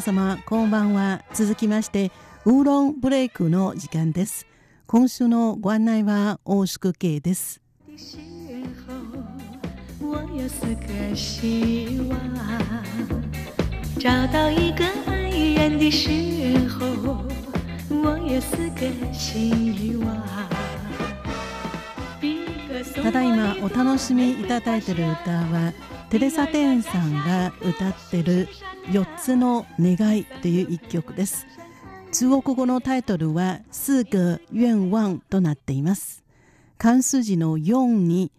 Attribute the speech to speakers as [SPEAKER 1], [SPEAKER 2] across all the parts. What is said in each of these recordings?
[SPEAKER 1] 皆様こんばんは。続きましてウーロンブレイクの時間です。今週のご案内は大宿慶です，我有四个希望。ただいまお楽しみいただいている歌はテレサ・テンさんが歌ってる4つの願いという一曲です。中国語のタイトルは四个願望となっています。漢数字の4に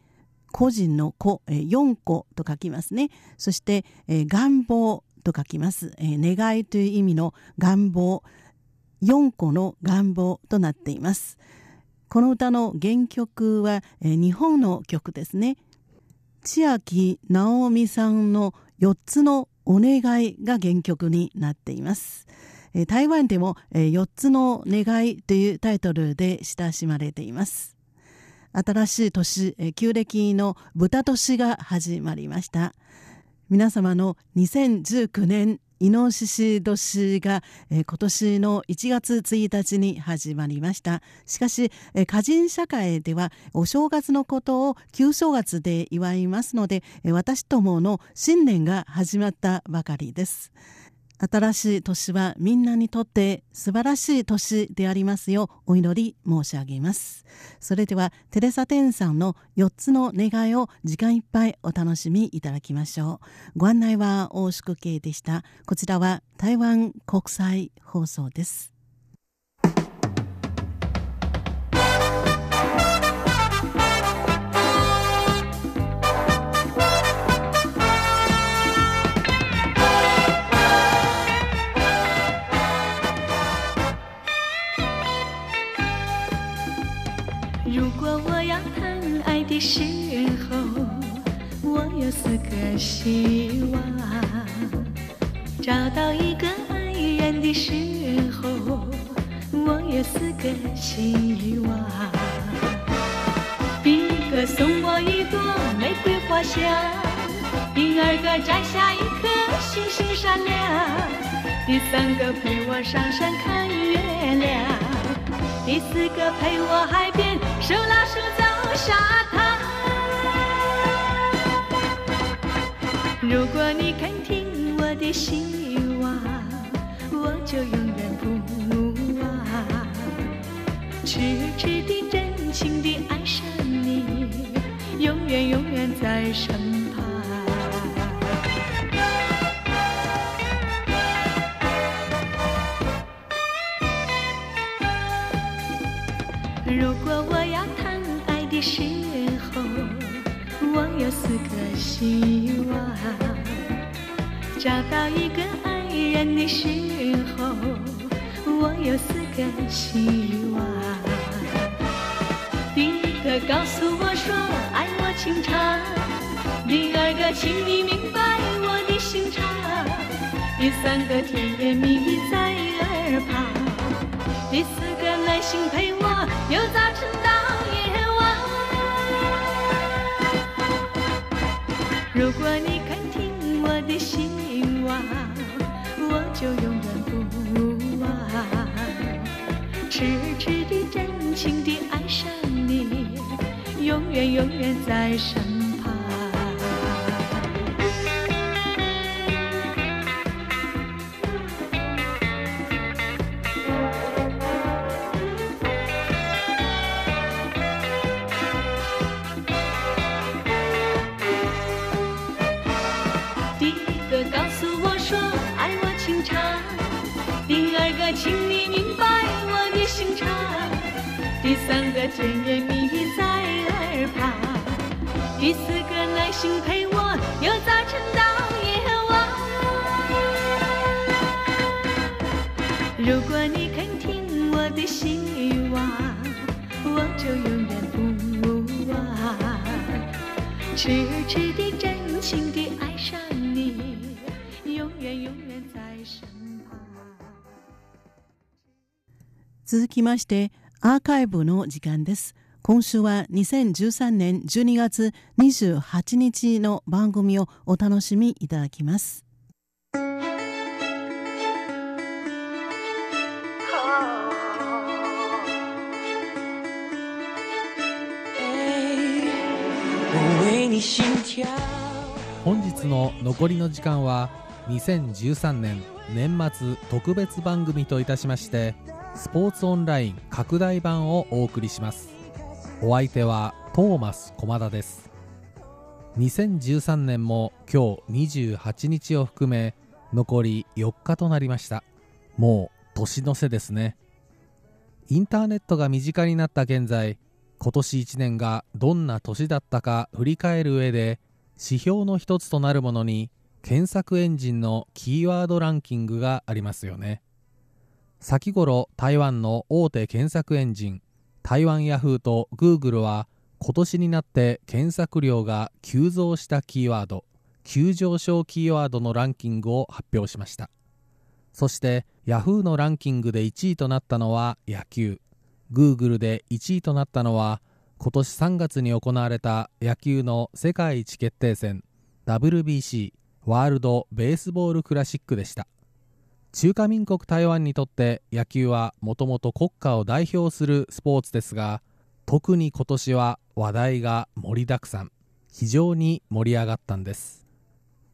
[SPEAKER 1] 個人の子4個と書きますね。そして願望と書きます。願いという意味の願望。4個の願望となっています。この歌の原曲は、えー、日本の曲ですね。千秋直美さんの4つのお願いが原曲になっています、えー、台湾でも、えー、4つの願いというタイトルで親しまれています。新しい年、えー、旧暦の豚年が始まりました。皆様の2019年イノシシ年が、えー、今年の1月1日に始まりました。しかし、えー、歌人社会ではお正月のことを旧正月で祝いますので、えー、私どもの新年が始まったばかりです。新しい年はみんなにとって素晴らしい年でありますようお祈り申し上げます。それではテレサ・テンさんの4つの願いを時間いっぱいお楽しみいただきましょう。ご案内は大宿慶でした。こちらは台湾国際放送です。四个希望。第一个送我一朵玫瑰花香，第二个摘下一颗星星闪亮，第三个陪我上山看月亮，第四个陪我海边手拉手走沙滩。如果你肯听我的希望，我就永远不，痴痴的、真情的爱上你，永远永远在身旁。如果我要谈爱的时候，我有四个希望。找到一个爱人的时候，我有四个希望。告诉我说爱我情长，第二个请你明白我的心肠，第三个甜言蜜语在耳旁，第四个耐心陪我由早晨到夜晚。如果你肯听我的心。我就永远不忘，痴痴的、真情的爱上，永远在身旁。第一个告诉我说爱我情长，第二个请你明白我的心肠，第三个见面。心陪我由早晨到夜晚。如果你肯听我的希望，我就永远不忘，痴痴的、真情的爱上你，永远永远在身旁。続きましてアーカイブの時間です。今週は2013年12月28日の番組をお楽しみいただきます。
[SPEAKER 2] 本日の残りの時間は2013年年末特別番組といたしましてスポーツオンライン拡大版をお送りしますお相手はトーマス駒田です。2013年も今日28日を含め残り4日となりました。もう年の瀬ですね。インターネットが身近になった現在今年1年がどんな年だったか振り返る上で指標の一つとなるものに検索エンジンのキーワードランキングがありますよね。先頃台湾の大手検索エンジン台湾ヤフーとグーグルは今年になって検索量が急増したキーワード急上昇キーワードのランキングを発表しました。そしてヤフーのランキングで1位となったのは野球。グーグルで1位となったのは今年3月に行われた野球の世界一決定戦 WBC ワールド・ベースボール・クラシックでした。中華民国台湾にとって野球はもともと国家を代表するスポーツですが特に今年は話題が盛りだくさん。非常に盛り上がったんです。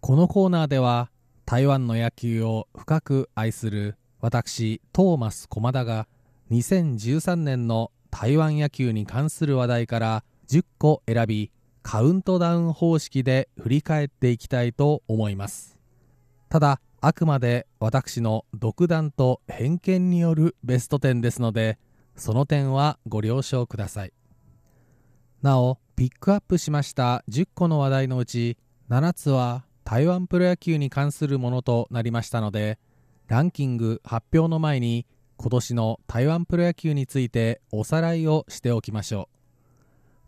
[SPEAKER 2] このコーナーでは台湾の野球を深く愛する私トーマス駒田が2013年の台湾野球に関する話題から10個選びカウントダウン方式で振り返っていきたいと思います。ただあくまで私の独断と偏見によるベスト10ですのでその点はご了承ください。なおピックアップしました10個の話題のうち7つは台湾プロ野球に関するものとなりましたのでランキング発表の前に今年の台湾プロ野球についておさらいをしておきましょう。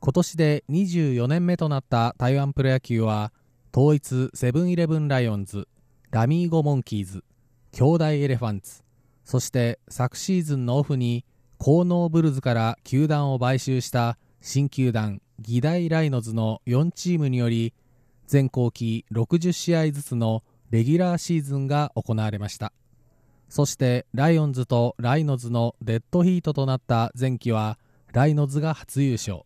[SPEAKER 2] 今年で24年目となった台湾プロ野球は統一セブンイレブンライオンズラミーゴモンキーズ兄弟エレファンツ。そして昨シーズンのオフに高能ブルズから球団を買収した新球団義大ライノズの4チームにより前後期60試合ずつのレギュラーシーズンが行われました。そしてライオンズとライノズのデッドヒートとなった前期はライノズが初優勝。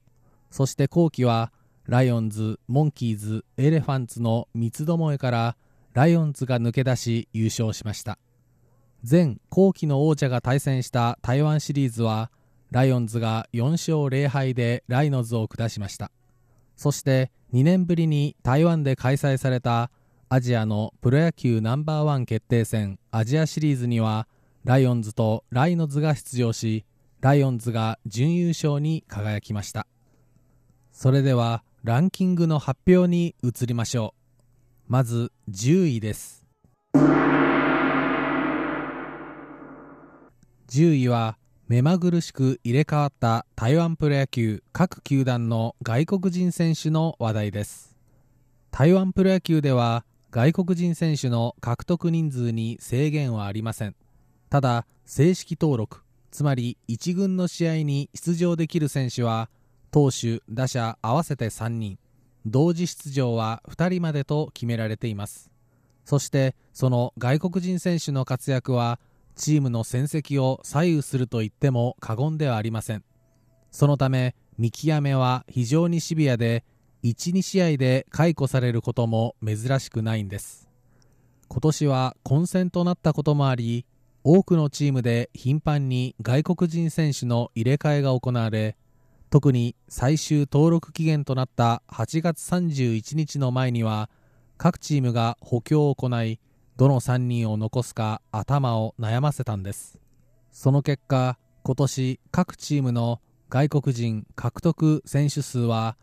[SPEAKER 2] そして後期はライオンズ、モンキーズ、エレファンツの三つどもえからライオンズが抜け出し優勝しました。前後期の王者が対戦した台湾シリーズはライオンズが4勝0敗でライノズを下しました。そして2年ぶりに台湾で開催されたアジアのプロ野球ナンバーワン決定戦アジアシリーズにはライオンズとライノズが出場しライオンズが準優勝に輝きました。それではランキングの発表に移りましょう。まず10位です。10位は目まぐるしく入れ替わった台湾プロ野球各球団の外国人選手の話題です。台湾プロ野球では外国人選手の獲得人数に制限はありません。ただ正式登録つまり1軍の試合に出場できる選手は投手打者合わせて3人。同時出場は2人までと決められています。そしてその外国人選手の活躍はチームの戦績を左右すると言っても過言ではありません。そのため見極めは非常にシビアで12試合で解雇されることも珍しくないんです。今年は混戦となったこともあり多くのチームで頻繁に外国人選手の入れ替えが行われ特に最終登録期限となった8月31日の前には各チームが補強を行いどの3人を残すか頭を悩ませたんです。その結果今年各チームの外国人獲得選手数は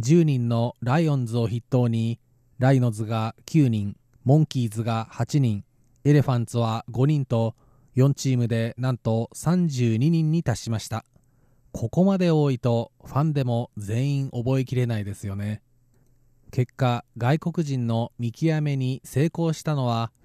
[SPEAKER 2] 10人のライオンズを筆頭にライノズが9人モンキーズが8人エレファンツは5人と4チームでなんと32人に達しました。ここまで多いとファンでも全員覚えきれないですよね。結果外国人の見極めに成功したのは